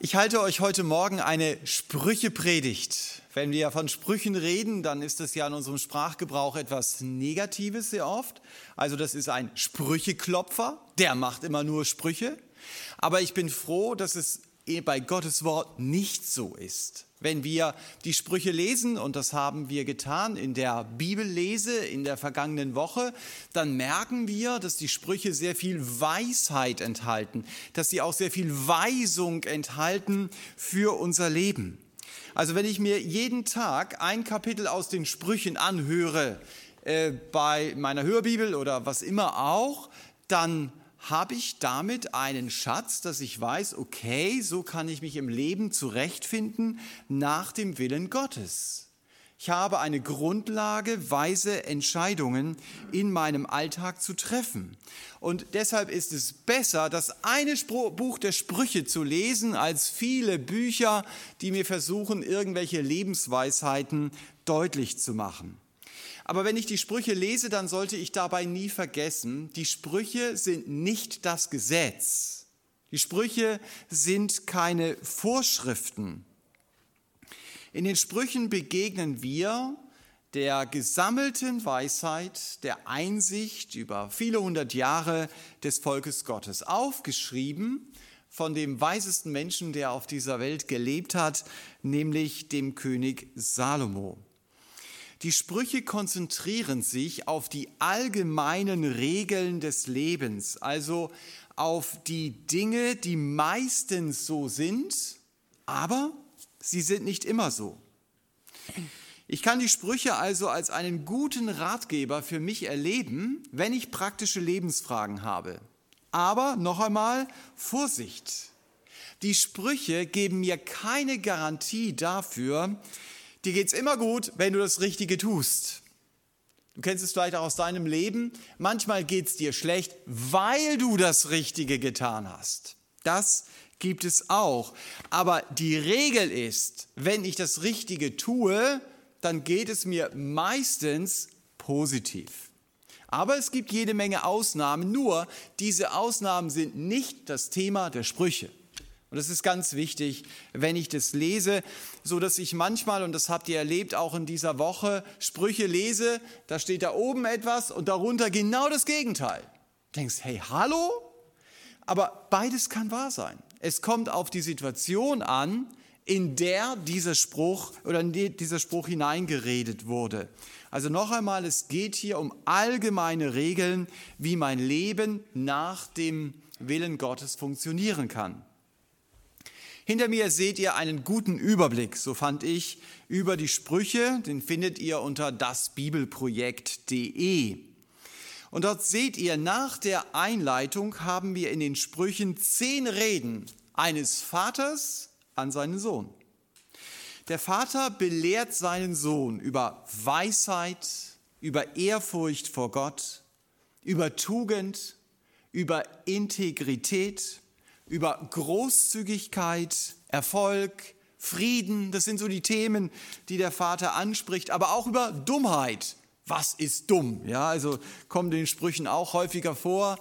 Ich halte euch heute Morgen eine Sprüchepredigt. Wenn wir von Sprüchen reden, dann ist das ja in unserem Sprachgebrauch etwas Negatives sehr oft. Also das ist ein Sprücheklopfer, der macht immer nur Sprüche. Aber ich bin froh, dass es bei Gottes Wort nicht so ist. Wenn wir die Sprüche lesen, und das haben wir getan in der Bibellese in der vergangenen Woche, dann merken wir, dass die Sprüche sehr viel Weisheit enthalten, dass sie auch sehr viel Weisung enthalten für unser Leben. Also wenn ich mir jeden Tag ein Kapitel aus den Sprüchen anhöre, äh, bei meiner Hörbibel oder was immer auch, dann habe ich damit einen Schatz, dass ich weiß, okay, so kann ich mich im Leben zurechtfinden nach dem Willen Gottes. Ich habe eine Grundlage, weise Entscheidungen in meinem Alltag zu treffen. Und deshalb ist es besser, das eine Buch der Sprüche zu lesen, als viele Bücher, die mir versuchen, irgendwelche Lebensweisheiten deutlich zu machen. Aber wenn ich die Sprüche lese, dann sollte ich dabei nie vergessen, die Sprüche sind nicht das Gesetz. Die Sprüche sind keine Vorschriften. In den Sprüchen begegnen wir der gesammelten Weisheit, der Einsicht über viele hundert Jahre des Volkes Gottes, aufgeschrieben von dem weisesten Menschen, der auf dieser Welt gelebt hat, nämlich dem König Salomo. Die Sprüche konzentrieren sich auf die allgemeinen Regeln des Lebens, also auf die Dinge, die meistens so sind, aber sie sind nicht immer so. Ich kann die Sprüche also als einen guten Ratgeber für mich erleben, wenn ich praktische Lebensfragen habe. Aber noch einmal Vorsicht. Die Sprüche geben mir keine Garantie dafür, dir geht's immer gut, wenn du das Richtige tust. Du kennst es vielleicht auch aus deinem Leben. Manchmal geht's dir schlecht, weil du das Richtige getan hast. Das gibt es auch. Aber die Regel ist, wenn ich das Richtige tue, dann geht es mir meistens positiv. Aber es gibt jede Menge Ausnahmen, nur diese Ausnahmen sind nicht das Thema der Sprüche. Und das ist ganz wichtig, wenn ich das lese, so dass ich manchmal, und das habt ihr erlebt auch in dieser Woche, Sprüche lese, da steht da oben etwas und darunter genau das Gegenteil. Du denkst, hey, hallo? Aber beides kann wahr sein. Es kommt auf die Situation an, in der dieser Spruch oder in dieser Spruch hineingeredet wurde. Also noch einmal, es geht hier um allgemeine Regeln, wie mein Leben nach dem Willen Gottes funktionieren kann. Hinter mir seht ihr einen guten Überblick, so fand ich, über die Sprüche. Den findet ihr unter dasbibelprojekt.de. Und dort seht ihr, nach der Einleitung haben wir in den Sprüchen zehn Reden eines Vaters an seinen Sohn. Der Vater belehrt seinen Sohn über Weisheit, über Ehrfurcht vor Gott, über Tugend, über Integrität, über Großzügigkeit, Erfolg, Frieden, das sind so die Themen, die der Vater anspricht, aber auch über Dummheit. Was ist dumm? Ja, also kommen den Sprüchen auch häufiger vor.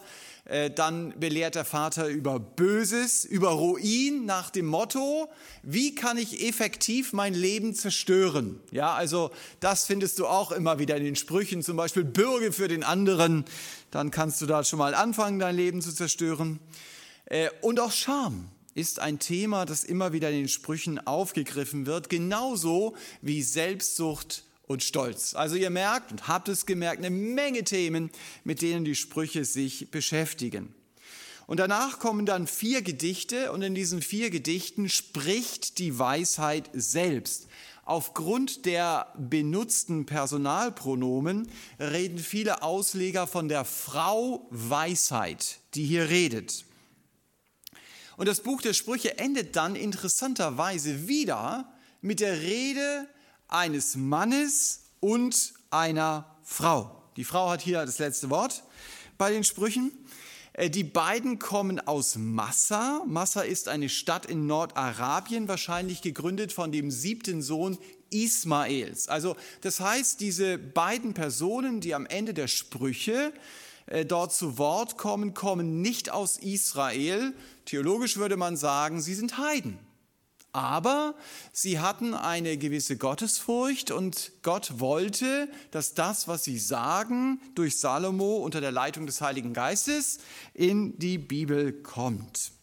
Äh, dann belehrt der Vater über Böses, über Ruin nach dem Motto, wie kann ich effektiv mein Leben zerstören? Ja, also das findest du auch immer wieder in den Sprüchen, zum Beispiel Bürge für den anderen. Dann kannst du da schon mal anfangen, dein Leben zu zerstören. Äh, und auch Scham ist ein Thema, das immer wieder in den Sprüchen aufgegriffen wird, genauso wie Selbstsucht und Stolz. Also ihr merkt und habt es gemerkt, eine Menge Themen, mit denen die Sprüche sich beschäftigen. Und danach kommen dann vier Gedichte und in diesen vier Gedichten spricht die Weisheit selbst. Aufgrund der benutzten Personalpronomen reden viele Ausleger von der Frau Weisheit, die hier redet. Und das Buch der Sprüche endet dann interessanterweise wieder mit der Rede eines Mannes und einer Frau. Die Frau hat hier das letzte Wort bei den Sprüchen. Äh, die beiden kommen aus Massa. Massa ist eine Stadt in Nordarabien, wahrscheinlich gegründet von dem siebten Sohn Ismaels. Also das heißt, diese beiden Personen, die am Ende der Sprüche äh, dort zu Wort kommen, kommen nicht aus Israel, Theologisch würde man sagen, sie sind Heiden. Aber sie hatten eine gewisse Gottesfurcht und Gott wollte, dass das, was sie sagen, durch Salomo unter der Leitung des Heiligen Geistes in die Bibel kommt.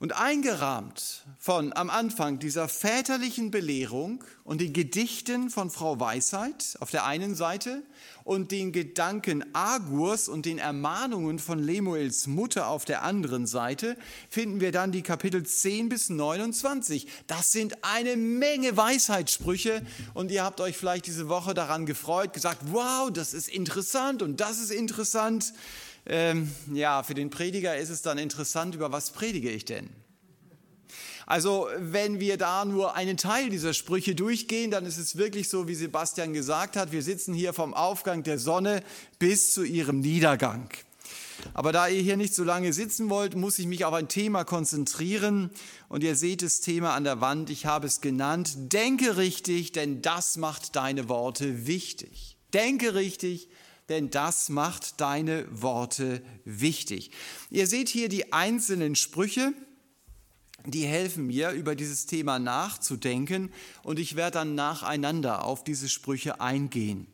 Und eingerahmt von am Anfang dieser väterlichen Belehrung und den Gedichten von Frau Weisheit auf der einen Seite und den Gedanken Agurs und den Ermahnungen von Lemuels Mutter auf der anderen Seite finden wir dann die Kapitel 10 bis 29. Das sind eine Menge Weisheitssprüche und ihr habt euch vielleicht diese Woche daran gefreut, gesagt, wow, das ist interessant und das ist interessant. Ähm, ja, für den Prediger ist es dann interessant, über was predige ich denn? Also wenn wir da nur einen Teil dieser Sprüche durchgehen, dann ist es wirklich so, wie Sebastian gesagt hat, wir sitzen hier vom Aufgang der Sonne bis zu ihrem Niedergang. Aber da ihr hier nicht so lange sitzen wollt, muss ich mich auf ein Thema konzentrieren. Und ihr seht das Thema an der Wand, ich habe es genannt, denke richtig, denn das macht deine Worte wichtig. Denke richtig, denn das macht deine Worte wichtig. Ihr seht hier die einzelnen Sprüche, die helfen mir, über dieses Thema nachzudenken und ich werde dann nacheinander auf diese Sprüche eingehen.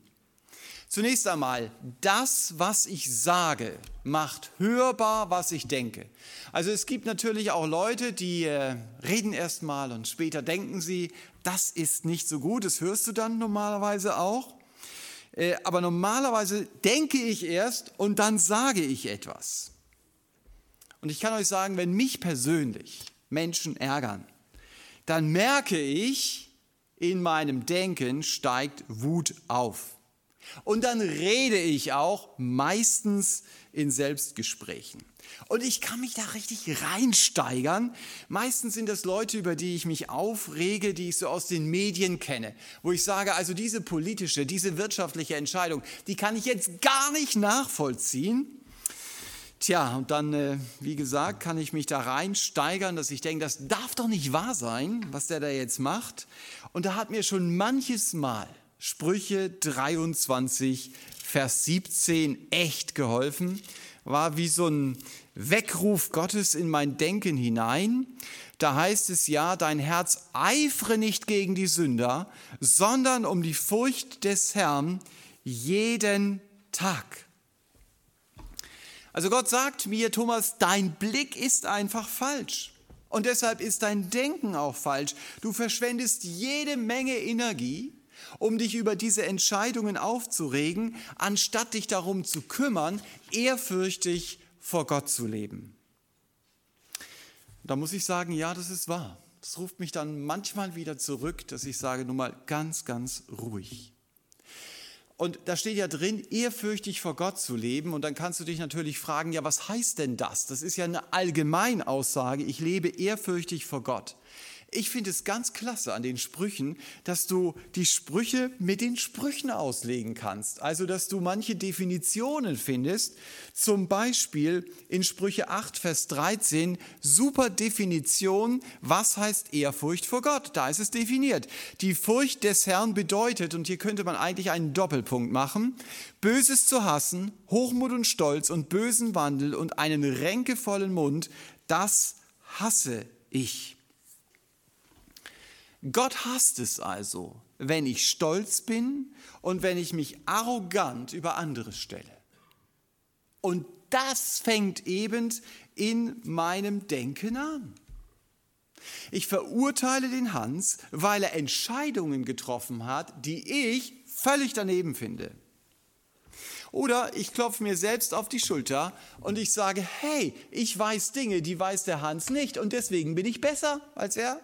Zunächst einmal, das, was ich sage, macht hörbar, was ich denke. Also es gibt natürlich auch Leute, die äh, reden erst mal und später denken sie, das ist nicht so gut, das hörst du dann normalerweise auch. Äh, aber normalerweise denke ich erst und dann sage ich etwas. Und ich kann euch sagen, wenn mich persönlich Menschen ärgern, dann merke ich, in meinem Denken steigt Wut auf. Und dann rede ich auch meistens in Selbstgesprächen. Und ich kann mich da richtig reinsteigern. Meistens sind das Leute, über die ich mich aufrege, die ich so aus den Medien kenne, wo ich sage, also diese politische, diese wirtschaftliche Entscheidung, die kann ich jetzt gar nicht nachvollziehen. Tja, und dann, äh, wie gesagt, kann ich mich da reinsteigern, dass ich denke, das darf doch nicht wahr sein, was der da jetzt macht. Und da hat mir schon manches Mal Sprüche 23, Vers 17 echt geholfen. War wie so ein Weckruf Gottes in mein Denken hinein. Da heißt es ja, dein Herz eifre nicht gegen die Sünder, sondern um die Furcht des Herrn jeden Tag. Also Gott sagt mir, Thomas, dein Blick ist einfach falsch. Und deshalb ist dein Denken auch falsch. Du verschwendest jede Menge Energie, um dich über diese Entscheidungen aufzuregen, anstatt dich darum zu kümmern, ehrfürchtig vor Gott zu leben. Da muss ich sagen, ja, das ist wahr. Das ruft mich dann manchmal wieder zurück, dass ich sage, nun mal ganz, ganz ruhig. Und da steht ja drin, ehrfürchtig vor Gott zu leben. Und dann kannst du dich natürlich fragen, ja, was heißt denn das? Das ist ja eine Allgemeinaussage. Ich lebe ehrfürchtig vor Gott. Ich finde es ganz klasse an den Sprüchen, dass du die Sprüche mit den Sprüchen auslegen kannst. Also, dass du manche Definitionen findest. Zum Beispiel in Sprüche 8, Vers 13, super Definition, was heißt Ehrfurcht vor Gott? Da ist es definiert. Die Furcht des Herrn bedeutet, und hier könnte man eigentlich einen Doppelpunkt machen, Böses zu hassen, Hochmut und Stolz und bösen Wandel und einen ränkevollen Mund, das hasse ich. Gott hasst es also, wenn ich stolz bin und wenn ich mich arrogant über andere stelle. Und das fängt eben in meinem Denken an. Ich verurteile den Hans, weil er Entscheidungen getroffen hat, die ich völlig daneben finde. Oder ich klopfe mir selbst auf die Schulter und ich sage, hey, ich weiß Dinge, die weiß der Hans nicht und deswegen bin ich besser als er.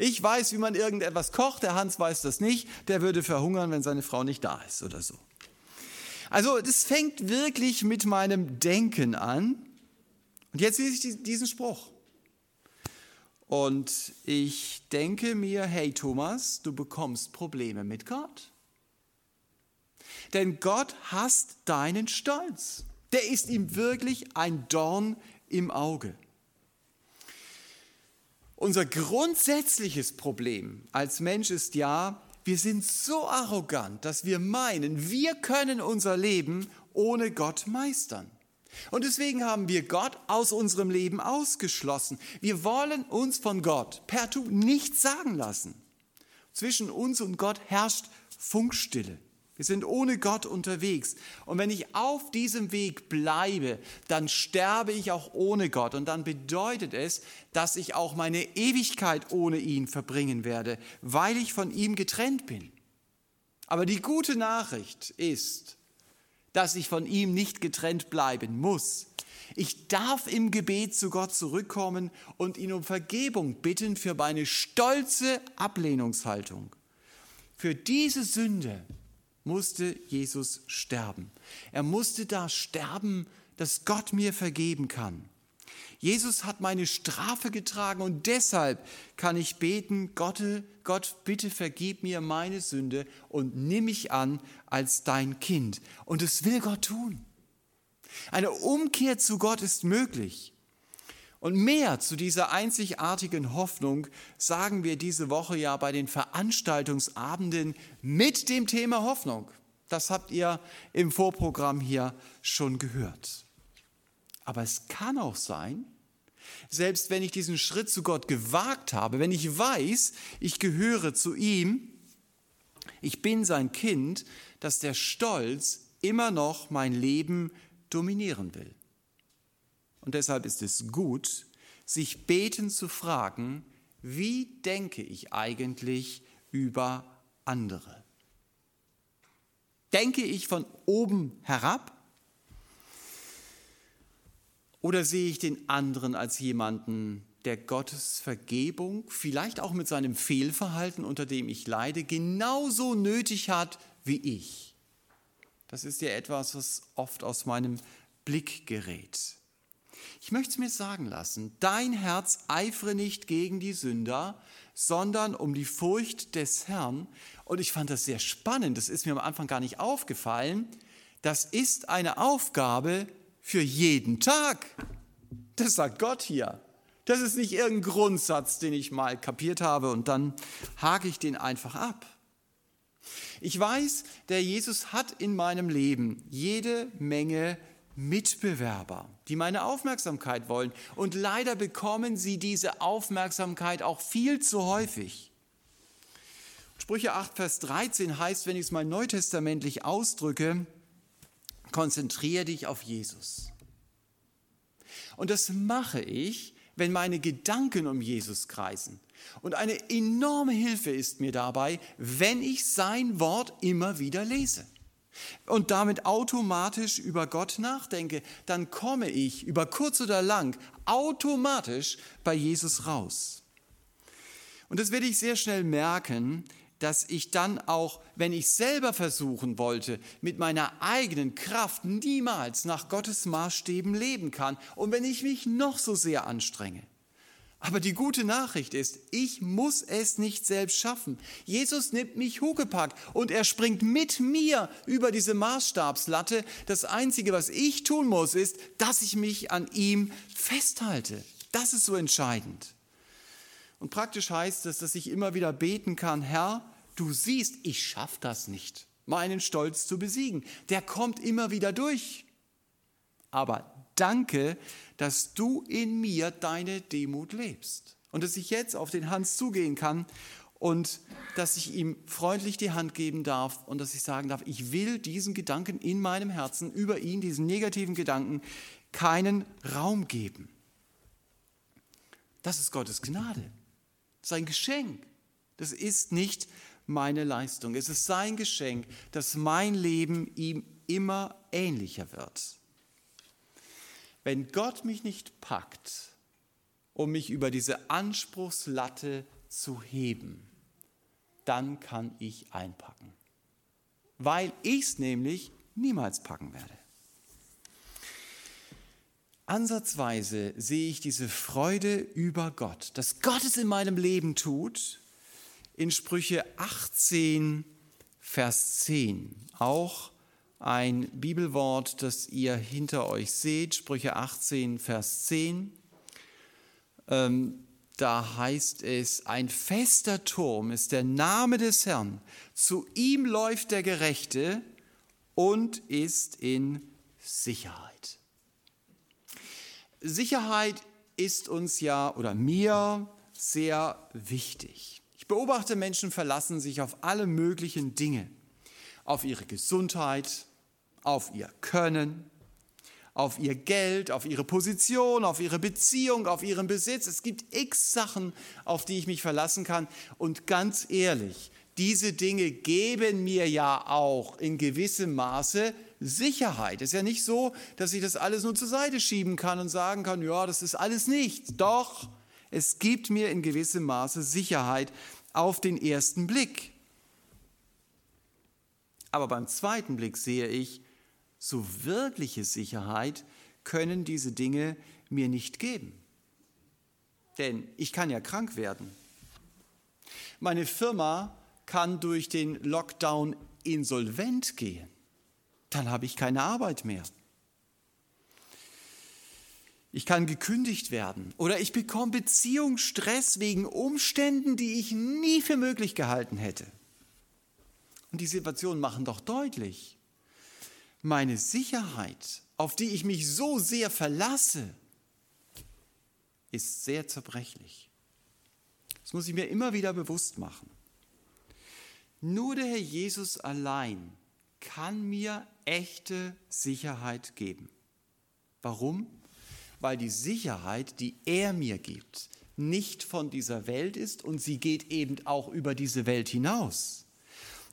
Ich weiß, wie man irgendetwas kocht, der Hans weiß das nicht, der würde verhungern, wenn seine Frau nicht da ist oder so. Also das fängt wirklich mit meinem Denken an. Und jetzt lese ich diesen Spruch. Und ich denke mir, hey Thomas, du bekommst Probleme mit Gott. Denn Gott hasst deinen Stolz. Der ist ihm wirklich ein Dorn im Auge. Unser grundsätzliches Problem als Mensch ist ja, wir sind so arrogant, dass wir meinen, wir können unser Leben ohne Gott meistern. Und deswegen haben wir Gott aus unserem Leben ausgeschlossen. Wir wollen uns von Gott per Tu nichts sagen lassen. Zwischen uns und Gott herrscht Funkstille. Wir sind ohne Gott unterwegs. Und wenn ich auf diesem Weg bleibe, dann sterbe ich auch ohne Gott. Und dann bedeutet es, dass ich auch meine Ewigkeit ohne ihn verbringen werde, weil ich von ihm getrennt bin. Aber die gute Nachricht ist, dass ich von ihm nicht getrennt bleiben muss. Ich darf im Gebet zu Gott zurückkommen und ihn um Vergebung bitten für meine stolze Ablehnungshaltung. Für diese Sünde musste Jesus sterben. Er musste da sterben, dass Gott mir vergeben kann. Jesus hat meine Strafe getragen und deshalb kann ich beten, Gott, Gott, bitte vergib mir meine Sünde und nimm mich an als dein Kind. Und es will Gott tun. Eine Umkehr zu Gott ist möglich. Und mehr zu dieser einzigartigen Hoffnung sagen wir diese Woche ja bei den Veranstaltungsabenden mit dem Thema Hoffnung. Das habt ihr im Vorprogramm hier schon gehört. Aber es kann auch sein, selbst wenn ich diesen Schritt zu Gott gewagt habe, wenn ich weiß, ich gehöre zu ihm, ich bin sein Kind, dass der Stolz immer noch mein Leben dominieren will. Und deshalb ist es gut, sich beten zu fragen, wie denke ich eigentlich über andere? Denke ich von oben herab? Oder sehe ich den anderen als jemanden, der Gottes Vergebung, vielleicht auch mit seinem Fehlverhalten, unter dem ich leide, genauso nötig hat wie ich? Das ist ja etwas, was oft aus meinem Blick gerät. Ich möchte es mir sagen lassen, dein Herz eifere nicht gegen die Sünder, sondern um die Furcht des Herrn. Und ich fand das sehr spannend, das ist mir am Anfang gar nicht aufgefallen. Das ist eine Aufgabe für jeden Tag. Das sagt Gott hier. Das ist nicht irgendein Grundsatz, den ich mal kapiert habe und dann hake ich den einfach ab. Ich weiß, der Jesus hat in meinem Leben jede Menge Mitbewerber, die meine Aufmerksamkeit wollen. Und leider bekommen sie diese Aufmerksamkeit auch viel zu häufig. Sprüche 8, Vers 13 heißt, wenn ich es mal neutestamentlich ausdrücke, konzentriere dich auf Jesus. Und das mache ich, wenn meine Gedanken um Jesus kreisen. Und eine enorme Hilfe ist mir dabei, wenn ich sein Wort immer wieder lese und damit automatisch über Gott nachdenke, dann komme ich über kurz oder lang automatisch bei Jesus raus. Und das werde ich sehr schnell merken, dass ich dann auch, wenn ich selber versuchen wollte, mit meiner eigenen Kraft niemals nach Gottes Maßstäben leben kann und wenn ich mich noch so sehr anstrenge. Aber die gute Nachricht ist, ich muss es nicht selbst schaffen. Jesus nimmt mich Hugepack und er springt mit mir über diese Maßstabslatte. Das Einzige, was ich tun muss, ist, dass ich mich an ihm festhalte. Das ist so entscheidend. Und praktisch heißt es, dass ich immer wieder beten kann, Herr, du siehst, ich schaffe das nicht, meinen Stolz zu besiegen. Der kommt immer wieder durch. Aber danke, dass du in mir deine Demut lebst. Und dass ich jetzt auf den Hans zugehen kann und dass ich ihm freundlich die Hand geben darf und dass ich sagen darf, ich will diesen Gedanken in meinem Herzen über ihn, diesen negativen Gedanken, keinen Raum geben. Das ist Gottes Gnade. Sein Geschenk. Das ist nicht meine Leistung. Es ist sein Geschenk, dass mein Leben ihm immer ähnlicher wird. Wenn Gott mich nicht packt, um mich über diese Anspruchslatte zu heben, dann kann ich einpacken. Weil ich es nämlich niemals packen werde. Ansatzweise sehe ich diese Freude über Gott, dass Gott es in meinem Leben tut, in Sprüche 18, Vers 10. Auch ein Bibelwort, das ihr hinter euch seht, Sprüche 18, Vers 10. Ähm, da heißt es, ein fester Turm ist der Name des Herrn, zu ihm läuft der Gerechte und ist in Sicherheit. Sicherheit ist uns ja oder mir sehr wichtig. Ich beobachte, Menschen verlassen sich auf alle möglichen Dinge, auf ihre Gesundheit, auf ihr Können, auf ihr Geld, auf ihre Position, auf ihre Beziehung, auf ihren Besitz. Es gibt x Sachen, auf die ich mich verlassen kann. Und ganz ehrlich, diese Dinge geben mir ja auch in gewissem Maße Sicherheit. Es ist ja nicht so, dass ich das alles nur zur Seite schieben kann und sagen kann, ja, das ist alles nichts. Doch, es gibt mir in gewissem Maße Sicherheit auf den ersten Blick. Aber beim zweiten Blick sehe ich, so wirkliche Sicherheit können diese Dinge mir nicht geben. Denn ich kann ja krank werden. Meine Firma kann durch den Lockdown insolvent gehen. Dann habe ich keine Arbeit mehr. Ich kann gekündigt werden oder ich bekomme Beziehungsstress wegen Umständen, die ich nie für möglich gehalten hätte. Und die Situationen machen doch deutlich, meine Sicherheit, auf die ich mich so sehr verlasse, ist sehr zerbrechlich. Das muss ich mir immer wieder bewusst machen. Nur der Herr Jesus allein kann mir echte Sicherheit geben. Warum? Weil die Sicherheit, die er mir gibt, nicht von dieser Welt ist und sie geht eben auch über diese Welt hinaus.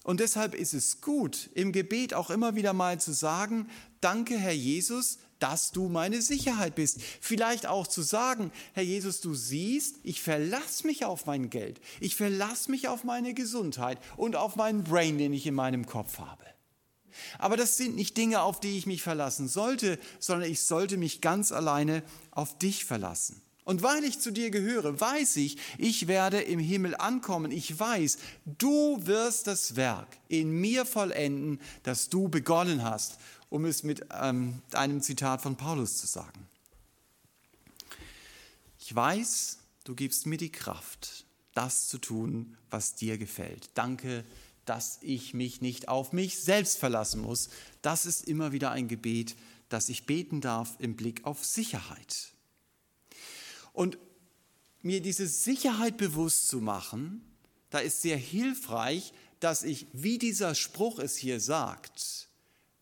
Und deshalb ist es gut, im Gebet auch immer wieder mal zu sagen, danke Herr Jesus, dass du meine Sicherheit bist. Vielleicht auch zu sagen, Herr Jesus, du siehst, ich verlasse mich auf mein Geld, ich verlasse mich auf meine Gesundheit und auf meinen Brain, den ich in meinem Kopf habe. Aber das sind nicht Dinge, auf die ich mich verlassen sollte, sondern ich sollte mich ganz alleine auf dich verlassen. Und weil ich zu dir gehöre, weiß ich, ich werde im Himmel ankommen. Ich weiß, du wirst das Werk in mir vollenden, das du begonnen hast, um es mit ähm, einem Zitat von Paulus zu sagen. Ich weiß, du gibst mir die Kraft, das zu tun, was dir gefällt. Danke, dass ich mich nicht auf mich selbst verlassen muss. Das ist immer wieder ein Gebet, das ich beten darf im Blick auf Sicherheit. Und mir diese Sicherheit bewusst zu machen, da ist sehr hilfreich, dass ich, wie dieser Spruch es hier sagt,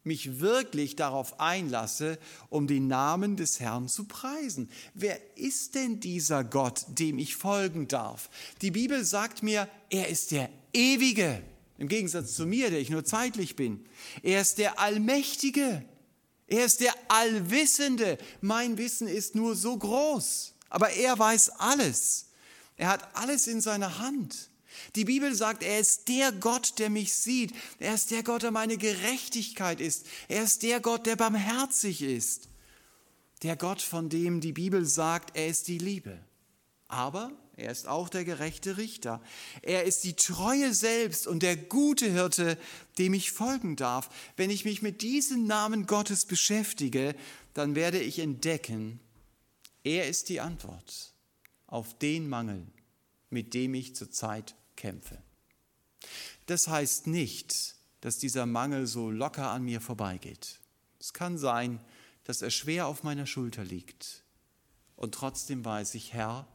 mich wirklich darauf einlasse, um den Namen des Herrn zu preisen. Wer ist denn dieser Gott, dem ich folgen darf? Die Bibel sagt mir, er ist der Ewige, im Gegensatz zu mir, der ich nur zeitlich bin. Er ist der Allmächtige, er ist der Allwissende. Mein Wissen ist nur so groß. Aber er weiß alles. Er hat alles in seiner Hand. Die Bibel sagt, er ist der Gott, der mich sieht. Er ist der Gott, der meine Gerechtigkeit ist. Er ist der Gott, der barmherzig ist. Der Gott, von dem die Bibel sagt, er ist die Liebe. Aber er ist auch der gerechte Richter. Er ist die Treue selbst und der gute Hirte, dem ich folgen darf. Wenn ich mich mit diesem Namen Gottes beschäftige, dann werde ich entdecken, er ist die Antwort auf den Mangel, mit dem ich zurzeit kämpfe. Das heißt nicht, dass dieser Mangel so locker an mir vorbeigeht. Es kann sein, dass er schwer auf meiner Schulter liegt. Und trotzdem weiß ich, Herr,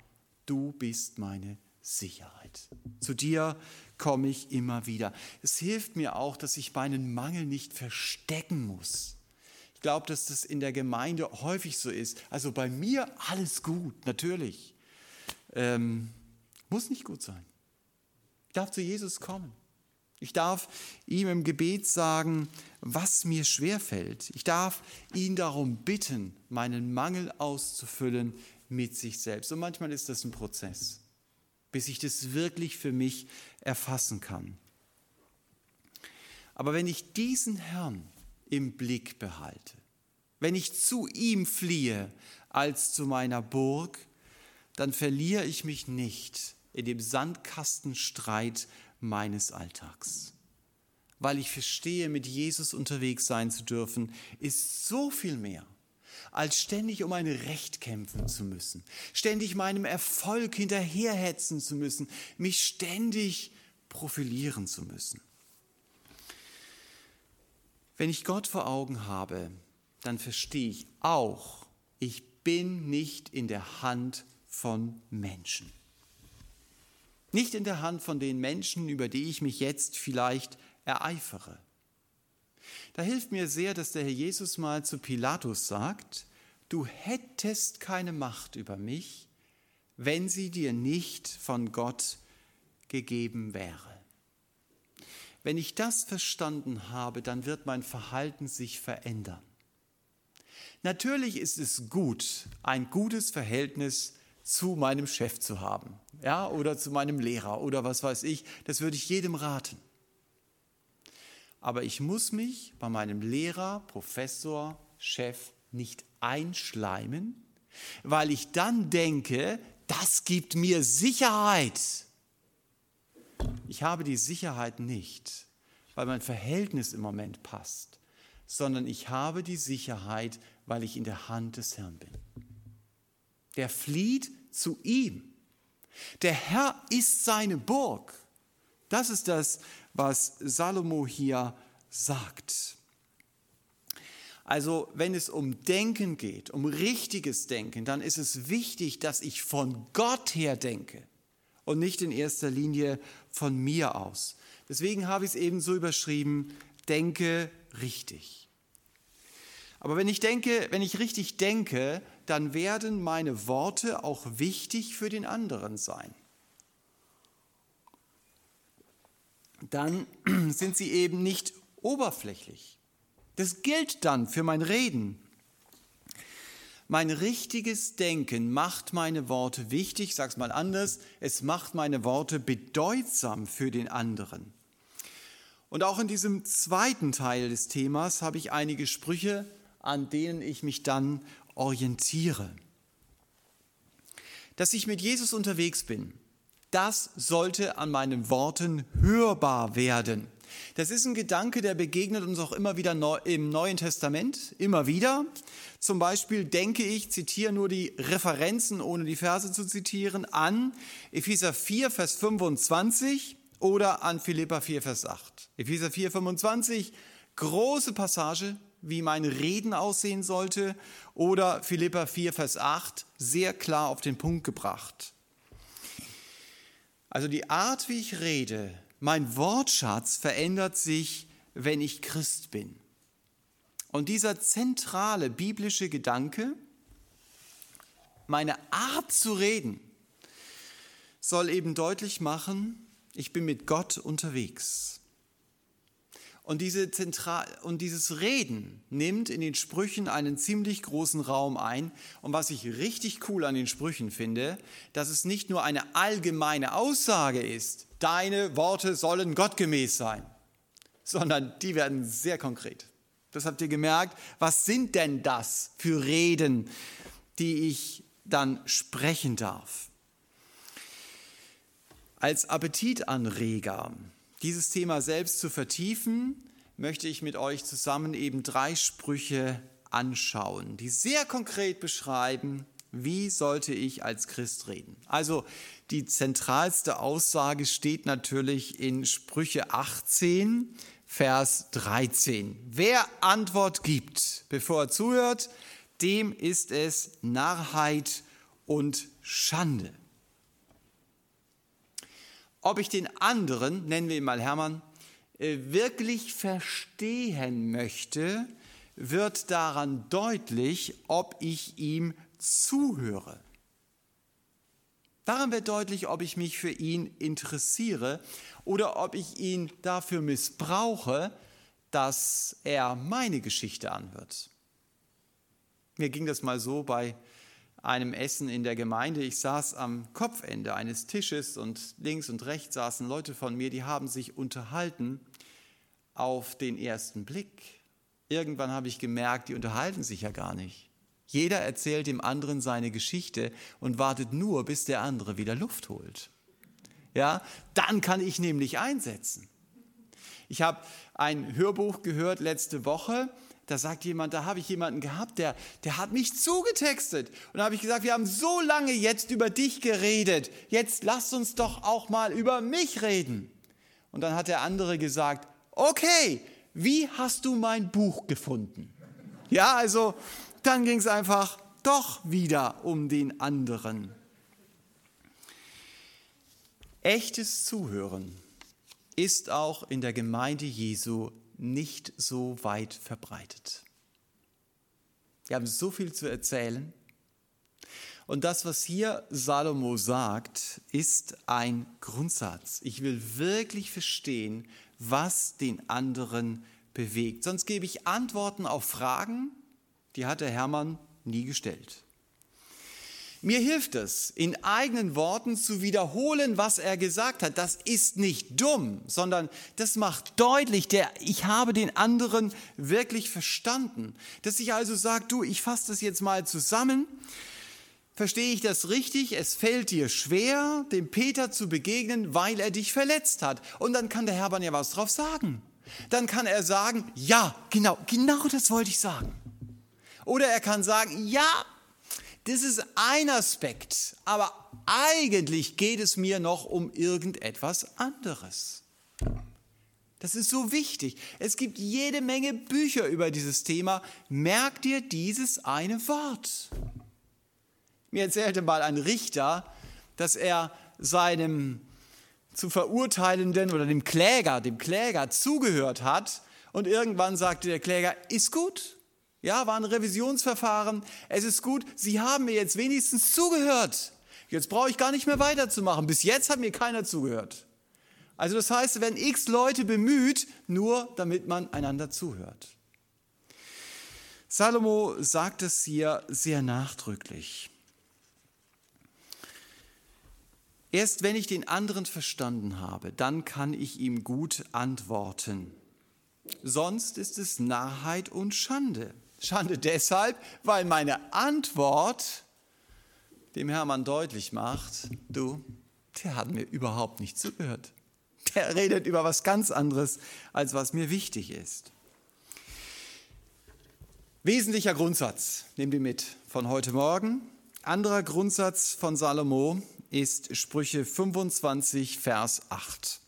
du bist meine Sicherheit. Zu dir komme ich immer wieder. Es hilft mir auch, dass ich meinen Mangel nicht verstecken muss. Glaube, dass das in der Gemeinde häufig so ist. Also bei mir alles gut, natürlich. Ähm, muss nicht gut sein. Ich darf zu Jesus kommen. Ich darf ihm im Gebet sagen, was mir schwerfällt. Ich darf ihn darum bitten, meinen Mangel auszufüllen mit sich selbst. Und manchmal ist das ein Prozess, bis ich das wirklich für mich erfassen kann. Aber wenn ich diesen Herrn im Blick behalte. Wenn ich zu ihm fliehe als zu meiner Burg, dann verliere ich mich nicht in dem Sandkastenstreit meines Alltags. Weil ich verstehe, mit Jesus unterwegs sein zu dürfen, ist so viel mehr, als ständig um ein Recht kämpfen zu müssen, ständig meinem Erfolg hinterherhetzen zu müssen, mich ständig profilieren zu müssen. Wenn ich Gott vor Augen habe, dann verstehe ich auch, ich bin nicht in der Hand von Menschen. Nicht in der Hand von den Menschen, über die ich mich jetzt vielleicht ereifere. Da hilft mir sehr, dass der Herr Jesus mal zu Pilatus sagt, du hättest keine Macht über mich, wenn sie dir nicht von Gott gegeben wäre. Wenn ich das verstanden habe, dann wird mein Verhalten sich verändern. Natürlich ist es gut, ein gutes Verhältnis zu meinem Chef zu haben, ja, oder zu meinem Lehrer oder was weiß ich. Das würde ich jedem raten. Aber ich muss mich bei meinem Lehrer, Professor, Chef nicht einschleimen, weil ich dann denke, das gibt mir Sicherheit. Ich habe die Sicherheit nicht, weil mein Verhältnis im Moment passt, sondern ich habe die Sicherheit, weil ich in der Hand des Herrn bin. Der flieht zu ihm. Der Herr ist seine Burg. Das ist das, was Salomo hier sagt. Also wenn es um Denken geht, um richtiges Denken, dann ist es wichtig, dass ich von Gott her denke und nicht in erster Linie von mir aus. Deswegen habe ich es eben so überschrieben, denke richtig. Aber wenn ich denke, wenn ich richtig denke, dann werden meine Worte auch wichtig für den anderen sein. Dann sind sie eben nicht oberflächlich. Das gilt dann für mein Reden. Mein richtiges Denken macht meine Worte wichtig, ich sage es mal anders, es macht meine Worte bedeutsam für den anderen. Und auch in diesem zweiten Teil des Themas habe ich einige Sprüche, an denen ich mich dann orientiere. Dass ich mit Jesus unterwegs bin, das sollte an meinen Worten hörbar werden. Das ist ein Gedanke, der begegnet uns auch immer wieder im Neuen Testament, immer wieder. Zum Beispiel denke ich, zitiere nur die Referenzen, ohne die Verse zu zitieren, an Epheser 4, Vers 25 oder an Philippa 4, Vers 8. Epheser 4, 25, große Passage, wie mein Reden aussehen sollte, oder Philippa 4, Vers 8, sehr klar auf den Punkt gebracht. Also die Art, wie ich rede, mein Wortschatz verändert sich, wenn ich Christ bin. Und dieser zentrale biblische Gedanke, meine Art zu reden, soll eben deutlich machen, ich bin mit Gott unterwegs. Und, diese Zentral und dieses Reden nimmt in den Sprüchen einen ziemlich großen Raum ein. Und was ich richtig cool an den Sprüchen finde, dass es nicht nur eine allgemeine Aussage ist, deine Worte sollen gottgemäß sein, sondern die werden sehr konkret. Das habt ihr gemerkt. Was sind denn das für Reden, die ich dann sprechen darf? Als Appetitanreger, dieses Thema selbst zu vertiefen, möchte ich mit euch zusammen eben drei Sprüche anschauen, die sehr konkret beschreiben, wie sollte ich als Christ reden? Also die zentralste Aussage steht natürlich in Sprüche 18, Vers 13. Wer Antwort gibt, bevor er zuhört, dem ist es Narrheit und Schande. Ob ich den anderen, nennen wir ihn mal Hermann, äh, wirklich verstehen möchte, wird daran deutlich, ob ich ihm zuhöre. Daran wird deutlich, ob ich mich für ihn interessiere oder ob ich ihn dafür missbrauche, dass er meine Geschichte anhört. Mir ging das mal so bei einem Essen in der Gemeinde. Ich saß am Kopfende eines Tisches und links und rechts saßen Leute von mir, die haben sich unterhalten auf den ersten Blick. Irgendwann habe ich gemerkt, die unterhalten sich ja gar nicht. Jeder erzählt dem anderen seine Geschichte und wartet nur, bis der andere wieder Luft holt. Ja, dann kann ich nämlich einsetzen. Ich habe ein Hörbuch gehört letzte Woche. Da sagt jemand, da habe ich jemanden gehabt, der, der hat mich zugetextet. Und da habe ich gesagt, wir haben so lange jetzt über dich geredet. Jetzt lass uns doch auch mal über mich reden. Und dann hat der andere gesagt, okay, wie hast du mein Buch gefunden? Ja, also dann ging es einfach doch wieder um den anderen. Echtes Zuhören ist auch in der Gemeinde Jesu nicht so weit verbreitet. Wir haben so viel zu erzählen. Und das, was hier Salomo sagt, ist ein Grundsatz. Ich will wirklich verstehen, was den anderen bewegt. Sonst gebe ich Antworten auf Fragen, die hat der Hermann nie gestellt. Mir hilft es, in eigenen Worten zu wiederholen, was er gesagt hat. Das ist nicht dumm, sondern das macht deutlich, der, ich habe den anderen wirklich verstanden. Dass ich also sage, du, ich fasse das jetzt mal zusammen. Verstehe ich das richtig? Es fällt dir schwer, dem Peter zu begegnen, weil er dich verletzt hat. Und dann kann der Hermann ja was drauf sagen. Dann kann er sagen, ja, genau, genau das wollte ich sagen. Oder er kann sagen, ja, das ist ein Aspekt, aber eigentlich geht es mir noch um irgendetwas anderes. Das ist so wichtig. Es gibt jede Menge Bücher über dieses Thema. Merk dir dieses eine Wort. Mir erzählte mal ein Richter, dass er seinem zu verurteilenden oder dem Kläger, dem Kläger zugehört hat und irgendwann sagte der Kläger, ist gut, ja, war ein Revisionsverfahren. Es ist gut, Sie haben mir jetzt wenigstens zugehört. Jetzt brauche ich gar nicht mehr weiterzumachen. Bis jetzt hat mir keiner zugehört. Also das heißt, es werden x Leute bemüht, nur damit man einander zuhört. Salomo sagt es hier sehr nachdrücklich. Erst wenn ich den anderen verstanden habe, dann kann ich ihm gut antworten. Sonst ist es Narrheit und Schande. Schande deshalb, weil meine Antwort dem Hermann deutlich macht, du, der hat mir überhaupt nicht zugehört. Der redet über was ganz anderes, als was mir wichtig ist. Wesentlicher Grundsatz, nehmt ihr mit von heute Morgen. Anderer Grundsatz von Salomo ist Sprüche 25, Vers 8.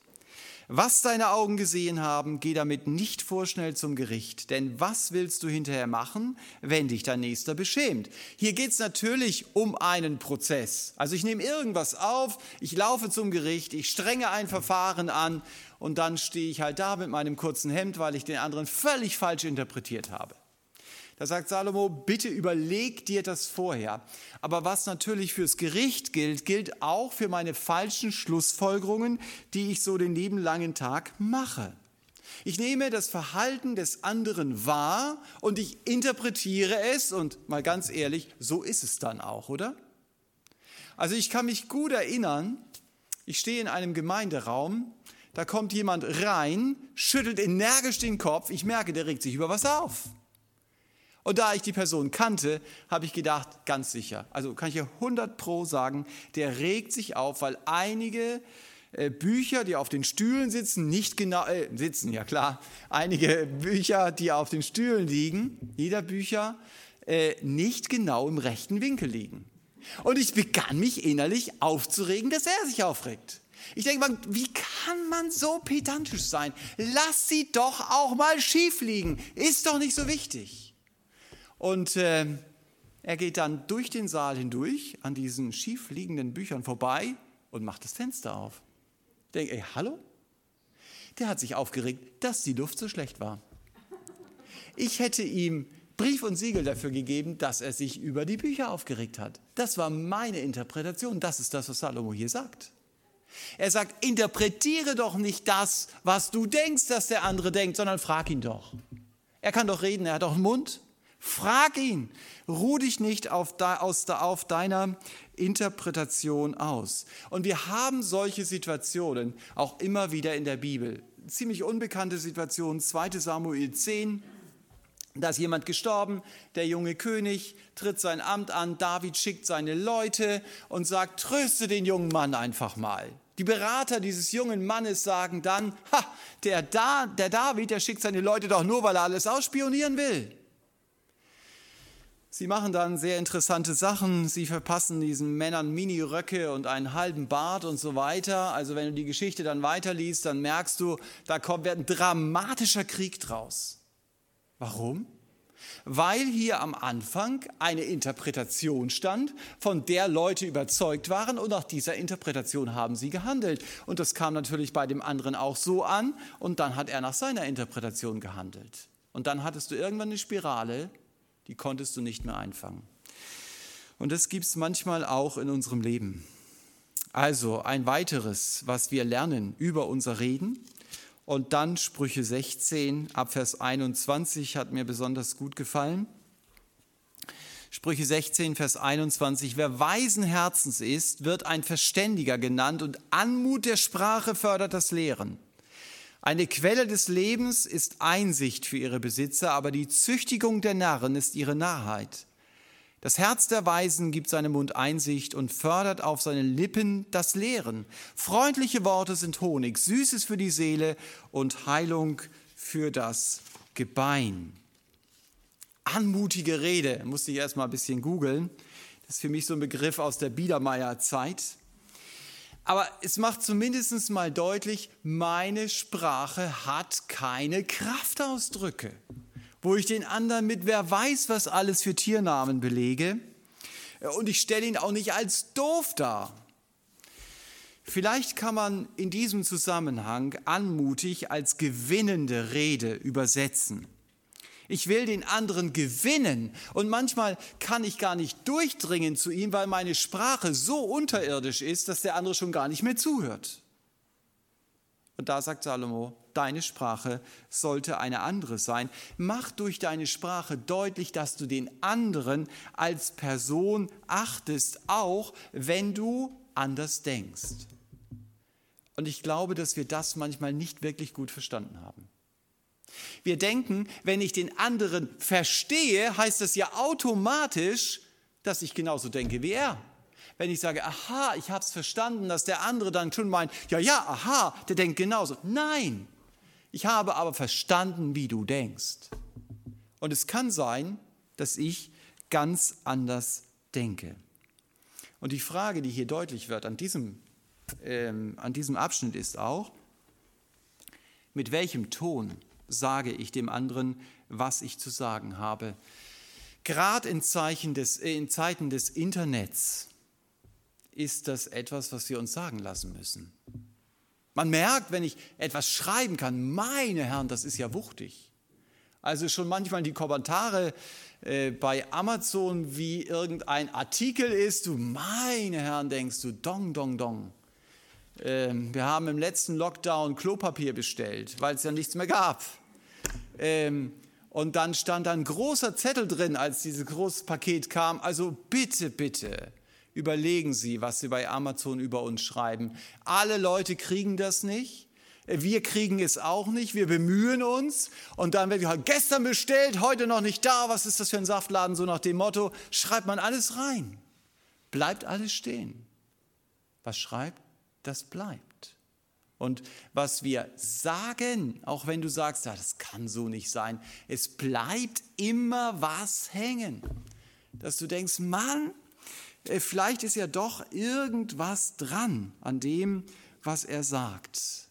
Was deine Augen gesehen haben, geh damit nicht vorschnell zum Gericht. Denn was willst du hinterher machen, wenn dich dein Nächster beschämt? Hier geht es natürlich um einen Prozess. Also ich nehme irgendwas auf, ich laufe zum Gericht, ich strenge ein Verfahren an und dann stehe ich halt da mit meinem kurzen Hemd, weil ich den anderen völlig falsch interpretiert habe. Da sagt Salomo, bitte überleg dir das vorher. Aber was natürlich fürs Gericht gilt, gilt auch für meine falschen Schlussfolgerungen, die ich so den lieben langen Tag mache. Ich nehme das Verhalten des anderen wahr und ich interpretiere es und mal ganz ehrlich, so ist es dann auch, oder? Also ich kann mich gut erinnern, ich stehe in einem Gemeinderaum, da kommt jemand rein, schüttelt energisch den Kopf, ich merke, der regt sich über was auf. Und da ich die Person kannte, habe ich gedacht, ganz sicher, also kann ich hier 100 Pro sagen, der regt sich auf, weil einige äh, Bücher, die auf den Stühlen sitzen, nicht genau, äh, sitzen, ja klar, einige Bücher, die auf den Stühlen liegen, jeder Bücher, äh, nicht genau im rechten Winkel liegen. Und ich begann mich innerlich aufzuregen, dass er sich aufregt. Ich denke, wie kann man so pedantisch sein? Lass sie doch auch mal schief liegen. Ist doch nicht so wichtig. Und äh, er geht dann durch den Saal hindurch an diesen schief liegenden Büchern vorbei und macht das Fenster auf. Denke, ey, hallo? Der hat sich aufgeregt, dass die Luft so schlecht war. Ich hätte ihm Brief und Siegel dafür gegeben, dass er sich über die Bücher aufgeregt hat. Das war meine Interpretation. Das ist das, was Salomo hier sagt. Er sagt, interpretiere doch nicht das, was du denkst, dass der andere denkt, sondern frag ihn doch. Er kann doch reden, er hat doch einen Mund. Frag ihn. Ruh dich nicht auf, de, aus, auf deiner Interpretation aus. Und wir haben solche Situationen auch immer wieder in der Bibel. Ziemlich unbekannte Situation, 2 Samuel 10. Da ist jemand gestorben, der junge König tritt sein Amt an, David schickt seine Leute und sagt, tröste den jungen Mann einfach mal. Die Berater dieses jungen Mannes sagen dann, ha, der, da, der David, der schickt seine Leute doch nur, weil er alles ausspionieren will. Sie machen dann sehr interessante Sachen. Sie verpassen diesen Männern Mini-Röcke und einen halben Bart und so weiter. Also wenn du die Geschichte dann weiterliest, dann merkst du, da kommt wird ein dramatischer Krieg draus. Warum? weil hier am Anfang eine Interpretation stand, von der Leute überzeugt waren und nach dieser Interpretation haben sie gehandelt. Und das kam natürlich bei dem anderen auch so an und dann hat er nach seiner Interpretation gehandelt. Und dann hattest du irgendwann eine Spirale, die konntest du nicht mehr einfangen. Und das gibt es manchmal auch in unserem Leben. Also ein weiteres, was wir lernen über unser Reden, und dann Sprüche 16 ab Vers 21 hat mir besonders gut gefallen. Sprüche 16, Vers 21. Wer weisen Herzens ist, wird ein Verständiger genannt und Anmut der Sprache fördert das Lehren. Eine Quelle des Lebens ist Einsicht für ihre Besitzer, aber die Züchtigung der Narren ist ihre Narrheit. Das Herz der Weisen gibt seinem Mund Einsicht und fördert auf seinen Lippen das Lehren. Freundliche Worte sind Honig, Süßes für die Seele und Heilung für das Gebein. Anmutige Rede, musste ich erst mal ein bisschen googeln. Das ist für mich so ein Begriff aus der Biedermeier-Zeit. Aber es macht zumindest mal deutlich, meine Sprache hat keine Kraftausdrücke wo ich den anderen mit wer weiß was alles für Tiernamen belege und ich stelle ihn auch nicht als doof dar. Vielleicht kann man in diesem Zusammenhang anmutig als gewinnende Rede übersetzen. Ich will den anderen gewinnen und manchmal kann ich gar nicht durchdringen zu ihm, weil meine Sprache so unterirdisch ist, dass der andere schon gar nicht mehr zuhört. Und da sagt Salomo, deine Sprache sollte eine andere sein. Mach durch deine Sprache deutlich, dass du den anderen als Person achtest, auch wenn du anders denkst. Und ich glaube, dass wir das manchmal nicht wirklich gut verstanden haben. Wir denken, wenn ich den anderen verstehe, heißt das ja automatisch, dass ich genauso denke wie er wenn ich sage, aha, ich habe es verstanden, dass der andere dann schon meint, ja, ja, aha, der denkt genauso. Nein, ich habe aber verstanden, wie du denkst. Und es kann sein, dass ich ganz anders denke. Und die Frage, die hier deutlich wird an diesem, ähm, an diesem Abschnitt ist auch, mit welchem Ton sage ich dem anderen, was ich zu sagen habe. Gerade in, des, äh, in Zeiten des Internets ist das etwas, was wir uns sagen lassen müssen. Man merkt, wenn ich etwas schreiben kann, meine Herren, das ist ja wuchtig. Also schon manchmal die Kommentare äh, bei Amazon, wie irgendein Artikel ist, du meine Herren denkst du, dong, dong, dong. Ähm, wir haben im letzten Lockdown Klopapier bestellt, weil es ja nichts mehr gab. Ähm, und dann stand ein großer Zettel drin, als dieses große Paket kam. Also bitte, bitte, Überlegen Sie, was Sie bei Amazon über uns schreiben. Alle Leute kriegen das nicht. Wir kriegen es auch nicht. Wir bemühen uns. Und dann wird gesagt, gestern bestellt, heute noch nicht da. Was ist das für ein Saftladen? So nach dem Motto, schreibt man alles rein. Bleibt alles stehen. Was schreibt, das bleibt. Und was wir sagen, auch wenn du sagst, das kann so nicht sein, es bleibt immer was hängen. Dass du denkst, Mann, äh, vielleicht ist ja doch irgendwas dran an dem, was er sagt.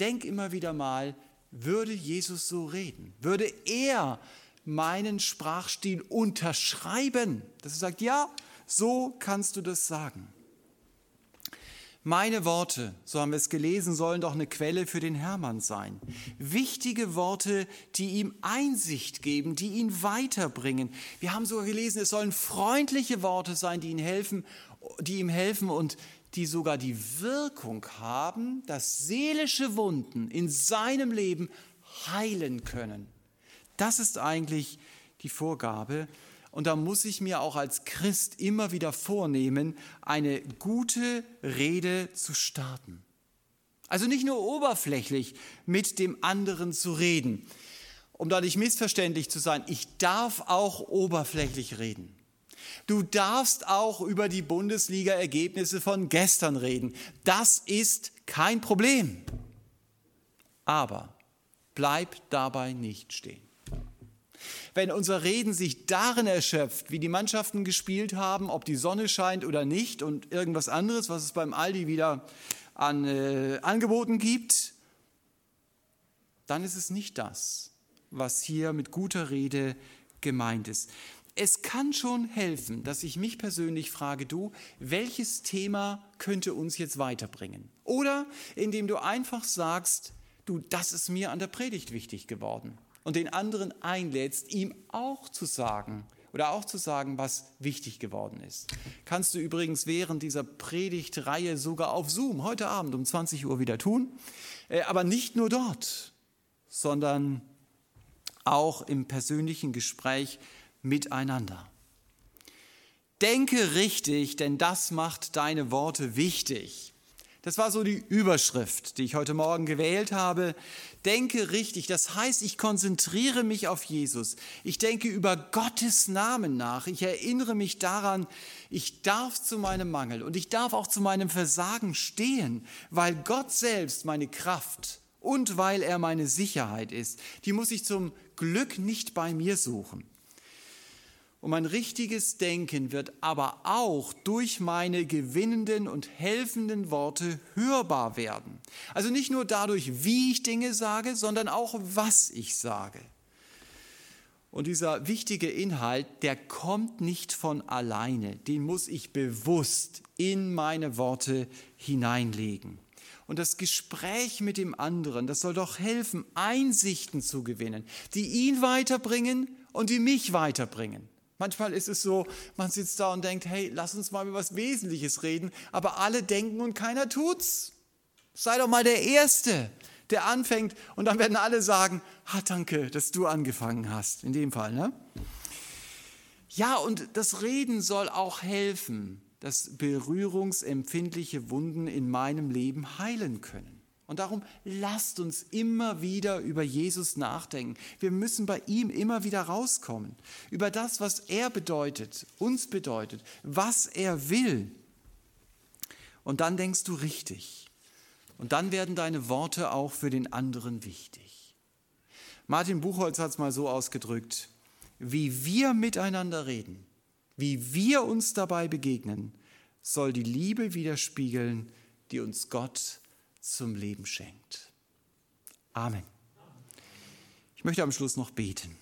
Denk immer wieder mal, würde Jesus so reden? Würde er meinen Sprachstil unterschreiben? Dass er sagt, ja, so kannst du das sagen. Meine Worte, so haben wir es gelesen, sollen doch eine Quelle für den Hermann sein. Wichtige Worte, die ihm Einsicht geben, die ihn weiterbringen. Wir haben sogar gelesen, es sollen freundliche Worte sein, die ihm helfen, die ihm helfen und die sogar die Wirkung haben, dass seelische Wunden in seinem Leben heilen können. Das ist eigentlich die Vorgabe und da muss ich mir auch als Christ immer wieder vornehmen, eine gute Rede zu starten. Also nicht nur oberflächlich mit dem anderen zu reden. Um da nicht missverständlich zu sein, ich darf auch oberflächlich reden. Du darfst auch über die Bundesliga-Ergebnisse von gestern reden. Das ist kein Problem. Aber bleib dabei nicht stehen wenn unser Reden sich darin erschöpft, wie die Mannschaften gespielt haben, ob die Sonne scheint oder nicht und irgendwas anderes, was es beim Aldi wieder an äh, Angeboten gibt, dann ist es nicht das, was hier mit guter Rede gemeint ist. Es kann schon helfen, dass ich mich persönlich frage, du, welches Thema könnte uns jetzt weiterbringen? Oder indem du einfach sagst, du, das ist mir an der Predigt wichtig geworden. Und den anderen einlädst, ihm auch zu sagen, oder auch zu sagen, was wichtig geworden ist. Kannst du übrigens während dieser Predigtreihe sogar auf Zoom heute Abend um 20 Uhr wieder tun. Äh, aber nicht nur dort, sondern auch im persönlichen Gespräch miteinander. Denke richtig, denn das macht deine Worte wichtig. Das war so die Überschrift, die ich heute Morgen gewählt habe. Denke richtig, das heißt, ich konzentriere mich auf Jesus. Ich denke über Gottes Namen nach. Ich erinnere mich daran, ich darf zu meinem Mangel und ich darf auch zu meinem Versagen stehen, weil Gott selbst meine Kraft und weil er meine Sicherheit ist. Die muss ich zum Glück nicht bei mir suchen. Und mein richtiges Denken wird aber auch durch meine gewinnenden und helfenden Worte hörbar werden. Also nicht nur dadurch, wie ich Dinge sage, sondern auch, was ich sage. Und dieser wichtige Inhalt, der kommt nicht von alleine, den muss ich bewusst in meine Worte hineinlegen. Und das Gespräch mit dem anderen, das soll doch helfen, Einsichten zu gewinnen, die ihn weiterbringen und die mich weiterbringen. Manchmal ist es so, man sitzt da und denkt, hey, lass uns mal über was Wesentliches reden, aber alle denken und keiner tut's. Sei doch mal der Erste, der anfängt und dann werden alle sagen, ah, danke, dass du angefangen hast, in dem Fall, ne? Ja, und das Reden soll auch helfen, dass berührungsempfindliche Wunden in meinem Leben heilen können. Und darum lasst uns immer wieder über Jesus nachdenken. Wir müssen bei ihm immer wieder rauskommen. Über das, was er bedeutet, uns bedeutet, was er will. Und dann denkst du richtig. Und dann werden deine Worte auch für den anderen wichtig. Martin Buchholz hat es mal so ausgedrückt, wie wir miteinander reden, wie wir uns dabei begegnen, soll die Liebe widerspiegeln, die uns Gott zum Leben schenkt. Amen. Ich möchte am Schluss noch beten.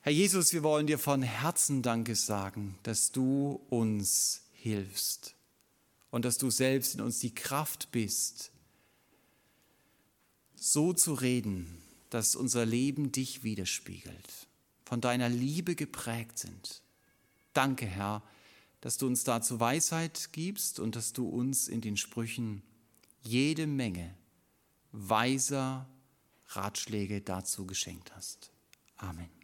Herr Jesus, wir wollen dir von Herzen Danke sagen, dass du uns hilfst und dass du selbst in uns die Kraft bist, so zu reden, dass unser Leben dich widerspiegelt, von deiner Liebe geprägt sind. Danke, Herr, dass du uns dazu Weisheit gibst und dass du uns in den Sprüchen jede Menge weiser Ratschläge dazu geschenkt hast. Amen.